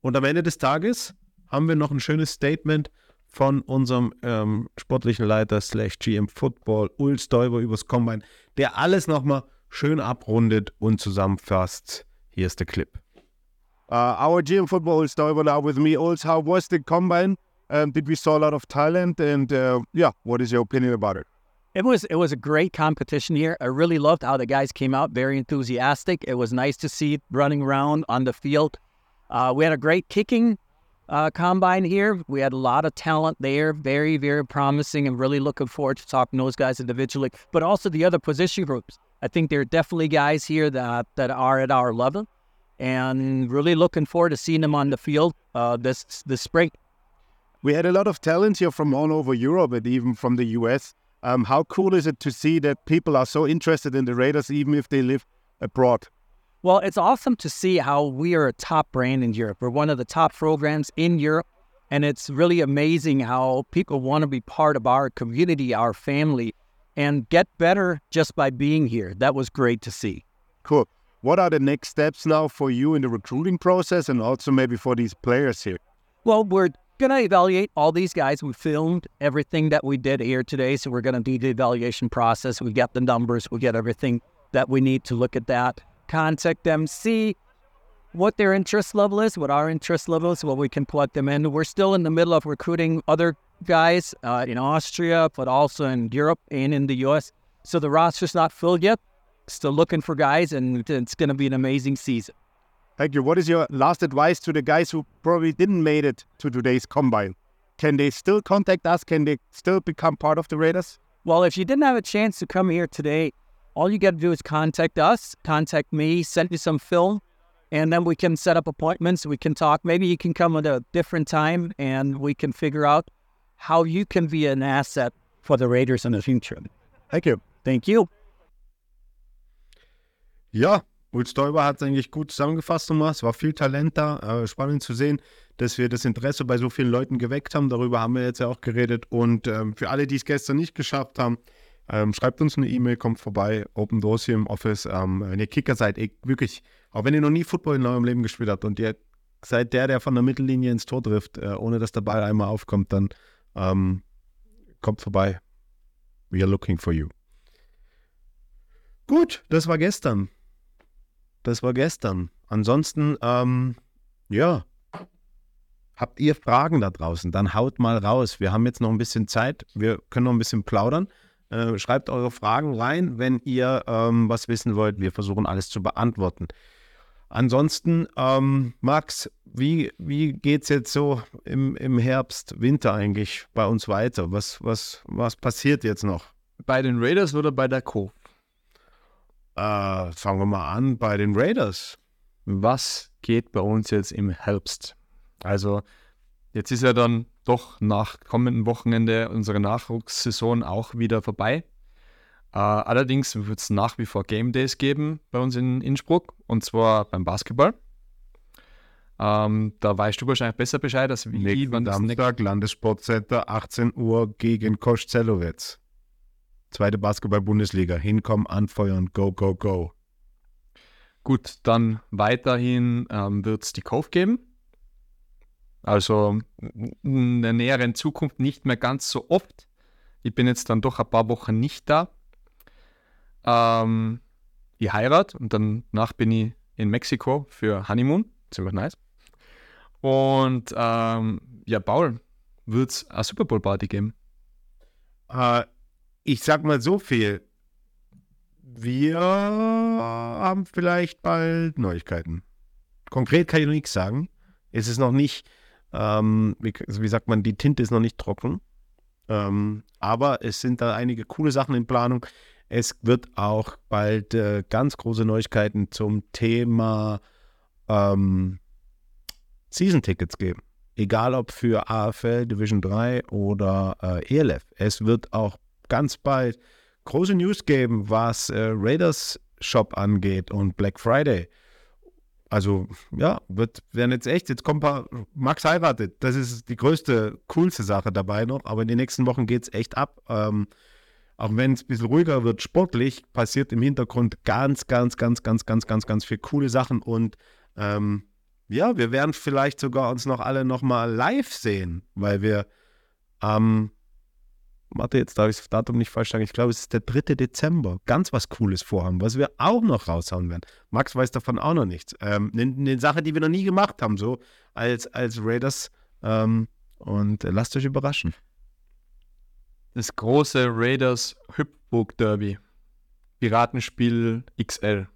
Und am Ende des Tages haben wir noch ein schönes Statement von unserem ähm, sportlichen Leiter slash GM Football, Ul Stoiber übers Combine, der alles nochmal schön abrundet und zusammenfasst. Hier the Clip. Uh, our GM Football Ul Stoiber now with me. also. how was the Combine? Um, did we saw a lot of talent? And uh, yeah, what is your opinion about it? It was it was a great competition here. I really loved how the guys came out, very enthusiastic. It was nice to see running around on the field. Uh, we had a great kicking uh, combine here. We had a lot of talent there, very very promising, and really looking forward to talking to those guys individually, but also the other position groups. I think there are definitely guys here that that are at our level, and really looking forward to seeing them on the field uh, this this spring. We had a lot of talent here from all over Europe and even from the US. Um, how cool is it to see that people are so interested in the Raiders, even if they live abroad? Well, it's awesome to see how we are a top brand in Europe. We're one of the top programs in Europe. And it's really amazing how people want to be part of our community, our family, and get better just by being here. That was great to see. Cool. What are the next steps now for you in the recruiting process and also maybe for these players here? Well, we're going to evaluate all these guys. We filmed everything that we did here today. So we're going to do the evaluation process. We get the numbers, we get everything that we need to look at that. Contact them, see what their interest level is, what our interest level is, what we can plug them in. We're still in the middle of recruiting other guys uh, in Austria, but also in Europe and in the US. So the roster's not filled yet. Still looking for guys, and it's going to be an amazing season. Thank you. What is your last advice to the guys who probably didn't made it to today's combine? Can they still contact us? Can they still become part of the Raiders? Well, if you didn't have a chance to come here today, all you got to do is contact us, contact me, send me some film, and then we can set up appointments. We can talk. Maybe you can come at a different time and we can figure out how you can be an asset for the Raiders in the future. Thank you. Thank you. Ja, Ulf Stoiber hat es eigentlich gut zusammengefasst nochmal. Es war viel Talent da. Äh, spannend zu sehen, dass wir das Interesse bei so vielen Leuten geweckt haben. Darüber haben wir jetzt ja auch geredet. Und ähm, für alle, die es gestern nicht geschafft haben, ähm, schreibt uns eine E-Mail, kommt vorbei, Open Doors hier im Office. Ähm, wenn ihr Kicker seid, ey, wirklich, auch wenn ihr noch nie Football in eurem Leben gespielt habt und ihr seid der, der von der Mittellinie ins Tor trifft, äh, ohne dass der Ball einmal aufkommt, dann ähm, kommt vorbei. We are looking for you. Gut, das war gestern. Das war gestern. Ansonsten, ähm, ja, habt ihr Fragen da draußen? Dann haut mal raus. Wir haben jetzt noch ein bisschen Zeit. Wir können noch ein bisschen plaudern. Äh, schreibt eure Fragen rein, wenn ihr ähm, was wissen wollt. Wir versuchen alles zu beantworten. Ansonsten, ähm, Max, wie, wie geht es jetzt so im, im Herbst, Winter eigentlich bei uns weiter? Was, was, was passiert jetzt noch? Bei den Raiders oder bei der Co? Äh, fangen wir mal an bei den Raiders. Was geht bei uns jetzt im Herbst? Also, jetzt ist ja dann doch nach kommenden Wochenende unsere Nachwuchssaison auch wieder vorbei. Äh, allerdings wird es nach wie vor Game Days geben bei uns in Innsbruck und zwar beim Basketball. Ähm, da weißt du wahrscheinlich besser Bescheid als wie Nächsten wann Samstag, Landessportcenter, 18 Uhr gegen Kosch-Zellowitz. Zweite Basketball-Bundesliga. Hinkommen, anfeuern, go, go, go. Gut, dann weiterhin ähm, wird es die Kauf geben. Also in der näheren Zukunft nicht mehr ganz so oft. Ich bin jetzt dann doch ein paar Wochen nicht da. Ähm, ich heirat und danach bin ich in Mexiko für Honeymoon. Ziemlich nice. Und ähm, ja, Paul, wird es eine Super Bowl Party geben? Äh, ich sag mal so viel. Wir haben vielleicht bald Neuigkeiten. Konkret kann ich noch nichts sagen. Es ist noch nicht, ähm, wie, wie, sagt man, die Tinte ist noch nicht trocken. Ähm, aber es sind da einige coole Sachen in Planung. Es wird auch bald äh, ganz große Neuigkeiten zum Thema ähm, Season-Tickets geben. Egal ob für AFL Division 3 oder äh, ELF. Es wird auch ganz bald große News geben, was äh, Raiders Shop angeht und Black Friday. Also ja, wird werden jetzt echt, jetzt kommt ein paar, Max heiratet, das ist die größte, coolste Sache dabei noch, aber in den nächsten Wochen geht es echt ab. Ähm, auch wenn es ein bisschen ruhiger wird, sportlich, passiert im Hintergrund ganz, ganz, ganz, ganz, ganz, ganz, ganz viel coole Sachen und ähm, ja, wir werden vielleicht sogar uns noch alle nochmal live sehen, weil wir am, warte, jetzt darf ich das Datum nicht falsch sagen, ich glaube, es ist der 3. Dezember, ganz was Cooles vorhaben, was wir auch noch raushauen werden. Max weiß davon auch noch nichts. Ähm, eine, eine Sache, die wir noch nie gemacht haben, so als, als Raiders. Ähm, und äh, lasst euch überraschen. Das große Raiders Hüpfburg Derby. Piratenspiel XL.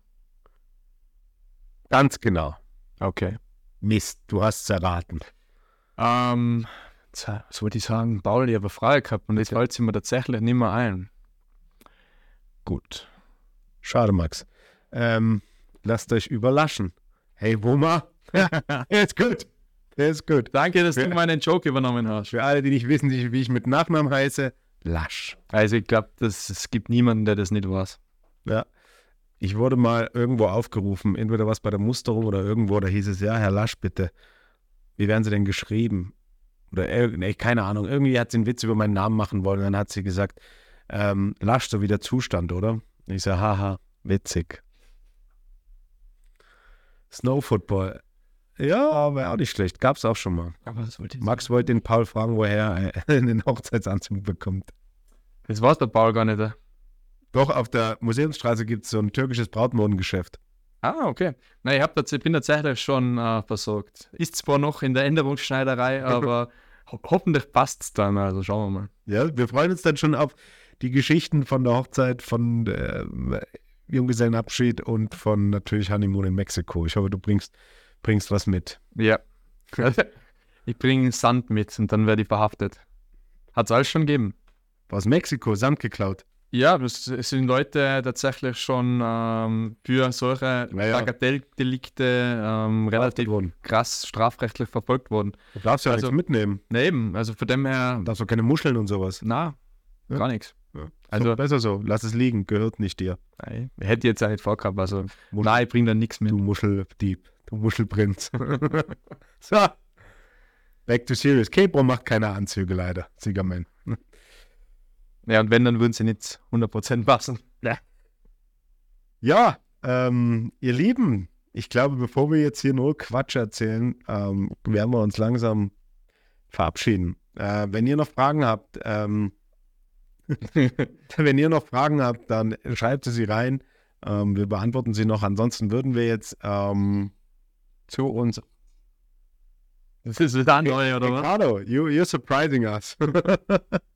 Ganz genau. Okay. Mist, du hast es erraten. Ähm, jetzt, was wollte ich sagen? Paul, ich habe eine Frage gehabt und jetzt fällt sie mir tatsächlich nicht mehr ein. Gut. Schade, Max. Ähm, lasst euch überraschen. Hey, Woma. der (laughs) ist gut. Ist gut. Danke, dass du meinen Joke übernommen hast. Für alle, die nicht wissen, wie ich mit Nachnamen heiße, Lasch. Also ich glaube, es gibt niemanden, der das nicht weiß. Ja. Ich wurde mal irgendwo aufgerufen, entweder was bei der Musterung oder irgendwo, da hieß es, ja, Herr Lasch, bitte. Wie werden Sie denn geschrieben? Oder nee, keine Ahnung. Irgendwie hat sie einen Witz über meinen Namen machen wollen. Dann hat sie gesagt, ähm, Lasch, so wie der Zustand, oder? Ich so, haha, witzig. Snow Football. Ja, wäre auch nicht schlecht. Gab's auch schon mal. Aber das wollte ich Max wollte den Paul fragen, woher er (laughs) einen Hochzeitsanzug bekommt. Das weiß der Paul gar nicht. äh. Doch, auf der Museumsstraße gibt es so ein türkisches Brautmodengeschäft. Ah, okay. Na, ich hab tats bin tatsächlich schon äh, versorgt. Ist zwar noch in der Änderungsschneiderei, aber ho hoffentlich passt's dann. Also schauen wir mal. Ja, wir freuen uns dann schon auf die Geschichten von der Hochzeit, von ähm, Junggesellenabschied und von natürlich Honeymoon in Mexiko. Ich hoffe, du bringst, bringst was mit. Ja. (laughs) ich bringe Sand mit und dann werde ich verhaftet. Hat's alles schon gegeben. Aus Mexiko, Sand geklaut. Ja, es sind Leute tatsächlich schon ähm, für solche Naja. Bagatelldelikte ähm, relativ krass strafrechtlich verfolgt worden. Du darfst ja Also- nichts mitnehmen. Eben, also von dem her, Du darfst auch keine Muscheln und sowas. na, Ja. gar nichts. Also Also- so, besser so. Lass es liegen, gehört nicht dir. Nein, hätte jetzt auch nicht vorgehabt. Also, Muschel- nein, ich bringe da nichts mit. Du Muscheldieb, du Muschelprinz. (laughs) so. Back to serious. Capro macht keine Anzüge leider. Siegerman. Ja, und wenn, dann würden sie nicht 100% passen. Ja, ähm, ihr Lieben, ich glaube, bevor wir jetzt hier nur Quatsch erzählen, ähm, werden wir uns langsam verabschieden. Äh, wenn ihr noch Fragen habt, ähm, (laughs) wenn ihr noch Fragen habt, dann schreibt sie rein. Ähm, wir beantworten sie noch. Ansonsten würden wir jetzt ähm, zu uns. Das ist wieder neu, oder was? Ricardo, you, you're surprising us. (laughs)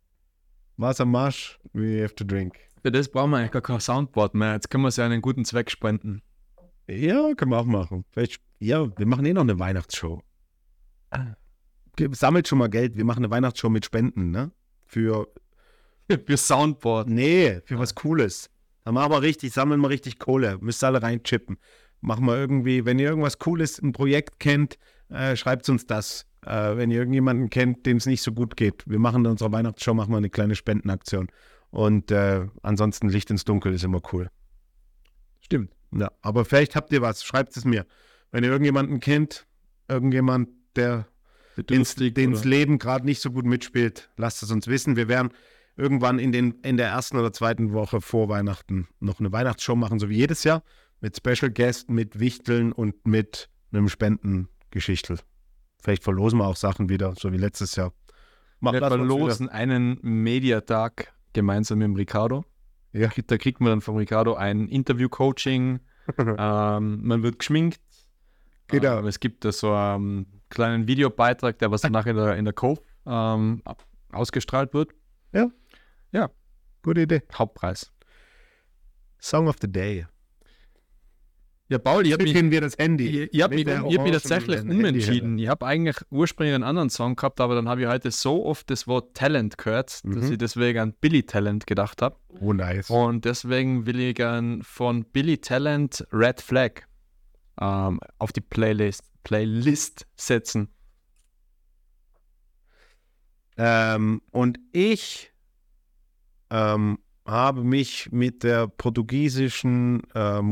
Master Marsch, we have to drink. Für das brauchen wir eigentlich gar kein Soundboard mehr. Jetzt können wir es ja einen guten Zweck spenden. Ja, können wir auch machen. Vielleicht, ja, wir machen eh noch eine Weihnachtsshow. Sammelt schon mal Geld. Wir machen eine Weihnachtsshow mit Spenden, ne? Für, (laughs) Für Soundboard. nee, für was Cooles. Dann machen wir richtig, sammeln wir richtig Kohle. Müsst ihr alle reinchippen. Machen wir irgendwie, wenn ihr irgendwas Cooles, ein Projekt kennt, äh, schreibt uns das. Äh, wenn ihr irgendjemanden kennt, dem es nicht so gut geht. Wir machen in unserer Weihnachtsshow machen wir eine kleine Spendenaktion. Und äh, ansonsten Licht ins Dunkel ist immer cool. Stimmt. Ja, aber vielleicht habt ihr was, schreibt es mir. Wenn ihr irgendjemanden kennt, irgendjemand, der ins, den's Leben gerade nicht so gut mitspielt, lasst es uns wissen. Wir werden irgendwann in, den, in der ersten oder zweiten Woche vor Weihnachten noch eine Weihnachtsshow machen, so wie jedes Jahr, mit Special Guest, mit Wichteln und mit einem Spendengeschichtel. Vielleicht verlosen wir auch Sachen wieder, so wie letztes Jahr. Mach Wir verlosen einen Mediatag gemeinsam mit dem Ricardo. Ja. Da kriegt man dann vom Ricardo ein Interview-Coaching. (laughs) ähm, man wird geschminkt. Genau. Ähm, es gibt da so einen kleinen Videobeitrag, der was danach in der, in der Cove ähm, ausgestrahlt wird. Gute Idee. Hauptpreis. Song of the Day. Ja, Paul, ich habe mich, wir das Handy. ich, ich hab mich, hab mich tatsächlich umentschieden. Ich habe eigentlich ursprünglich einen anderen Song gehabt, aber dann habe ich heute so oft das Wort Talent gehört, dass Mhm. ich deswegen an Billy Talent gedacht habe. Oh, nice. Und deswegen will ich gern von Billy Talent Red Flag ähm, auf die Playlist, Playlist setzen. Ähm, und ich ähm, habe mich mit der portugiesischen äh,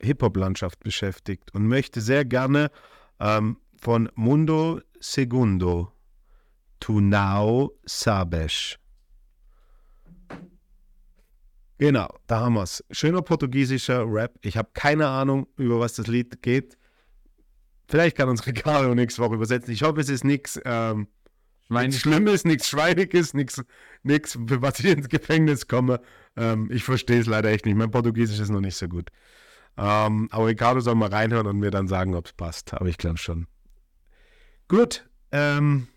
Musik-Hip-Hop-Landschaft beschäftigt und möchte sehr gerne ähm, von Mundo Segundo Tu Now Sabes. Genau, da haben wir es. Schöner portugiesischer Rap. Ich habe keine Ahnung, über was das Lied geht. Vielleicht kann uns Ricardo nächste Woche übersetzen. Ich hoffe, es ist nichts. Ähm, Nichts Schlimmes, nichts Schweiniges, nichts, nichts, für was ich ins Gefängnis komme. Ähm, ich verstehe es leider echt nicht. Mein Portugiesisch ist noch nicht so gut. Ähm, aber Ricardo soll mal reinhören und mir dann sagen, ob es passt. Aber ich glaube schon. Gut. Ähm,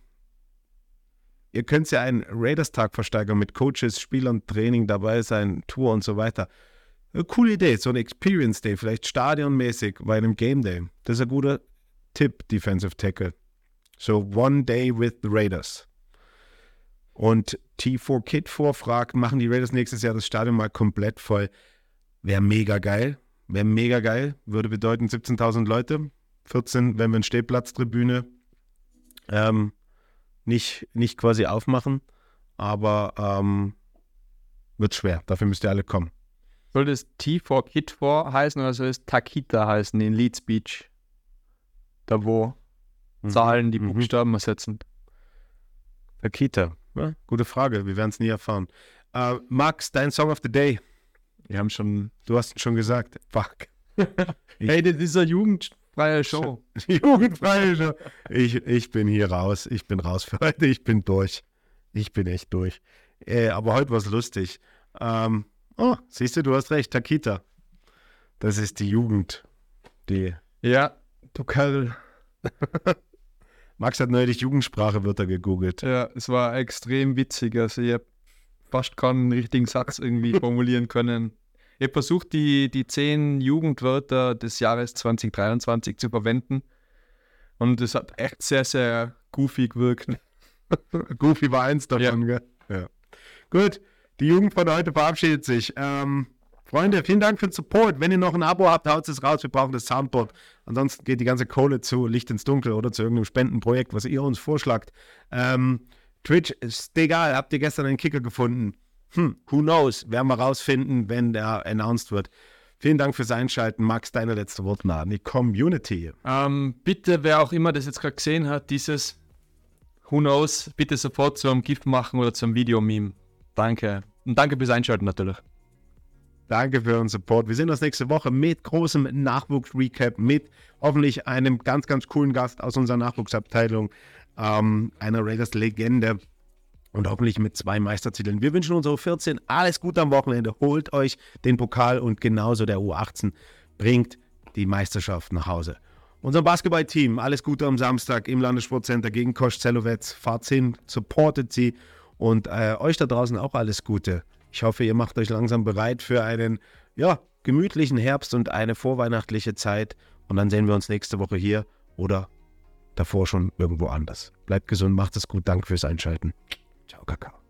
ihr könnt ja einen Raiders-Tag versteigern mit Coaches, Spielern, Training dabei sein, Tour und so weiter. Eine coole Idee, so ein Experience Day, vielleicht stadionmäßig bei einem Game Day. Das ist ein guter Tipp, Defensive Tackle. So One Day with the Raiders. Und T4 Kid vorfragt, machen die Raiders nächstes Jahr das Stadion mal komplett voll. Wäre mega geil. Wäre mega geil. Würde bedeuten 17.000 Leute. 14, wenn wir eine Stehplatztribüne ähm, nicht, nicht quasi aufmachen. Aber ähm, wird schwer. Dafür müsst ihr alle kommen. soll das T4 Kid 4 heißen oder soll es Takita heißen in Leeds Beach? Da wo Zahlen die Mhm. Buchstaben ersetzen. Akita. Ja, gute Frage. Wir werden es nie erfahren. Äh, Max, dein Song of the Day. Wir haben schon. Du hast schon gesagt. Fuck. (laughs) Hey, das ist eine jugendfreie Show. (laughs) Jugendfreie Show. Ich, ich bin hier raus. Ich bin raus für heute. Ich bin durch. Ich bin echt durch. Äh, aber heute war es lustig. Ähm, oh, siehst du, du hast recht. Takita. Das ist die Jugend. Die. Ja, du Kerl. (laughs) Max hat neulich Jugendsprachewörter gegoogelt. Ja, es war extrem witzig. Also ich habe fast keinen richtigen Satz irgendwie formulieren können. Ich habe versucht, die, die zehn Jugendwörter des Jahres 2023 zu verwenden. Und es hat echt sehr, sehr goofy gewirkt. (laughs) Goofy war eins davon, gell? Ja. Gut, die Jugend von heute verabschiedet sich. Ähm, Freunde, vielen Dank für den Support. Wenn ihr noch ein Abo habt, haut es raus. Wir brauchen das Soundboard. Ansonsten geht die ganze Kohle zu Licht ins Dunkel oder zu irgendeinem Spendenprojekt, was ihr uns vorschlagt. Ähm, Twitch ist egal. Habt ihr gestern einen Kicker gefunden? Hm, who knows? Werden wir rausfinden, wenn der announced wird. Vielen Dank fürs Einschalten. Max, deine letzte Worte an die Community. Ähm, bitte, wer auch immer das jetzt gerade gesehen hat, dieses Who knows, bitte sofort zum GIF machen oder zum Videomeme. Danke. Und danke fürs Einschalten natürlich. Danke für euren Support. Wir sehen uns nächste Woche mit großem Nachwuchs-Recap, mit hoffentlich einem ganz, ganz coolen Gast aus unserer Nachwuchsabteilung, ähm, einer Raiders-Legende und hoffentlich mit zwei Meistertiteln. Wir wünschen unsere 14 alles Gute am Wochenende. Holt euch den Pokal und genauso der U18 bringt die Meisterschaft nach Hause. Unser Basketballteam, alles Gute am Samstag im Landessportcenter gegen Kosch Zelowetz. Fahrt hin, supportet sie und äh, euch da draußen auch alles Gute. Ich hoffe, ihr macht euch langsam bereit für einen ja, gemütlichen Herbst und eine vorweihnachtliche Zeit. Und dann sehen wir uns nächste Woche hier oder davor schon irgendwo anders. Bleibt gesund, macht es gut. Danke fürs Einschalten. を書く。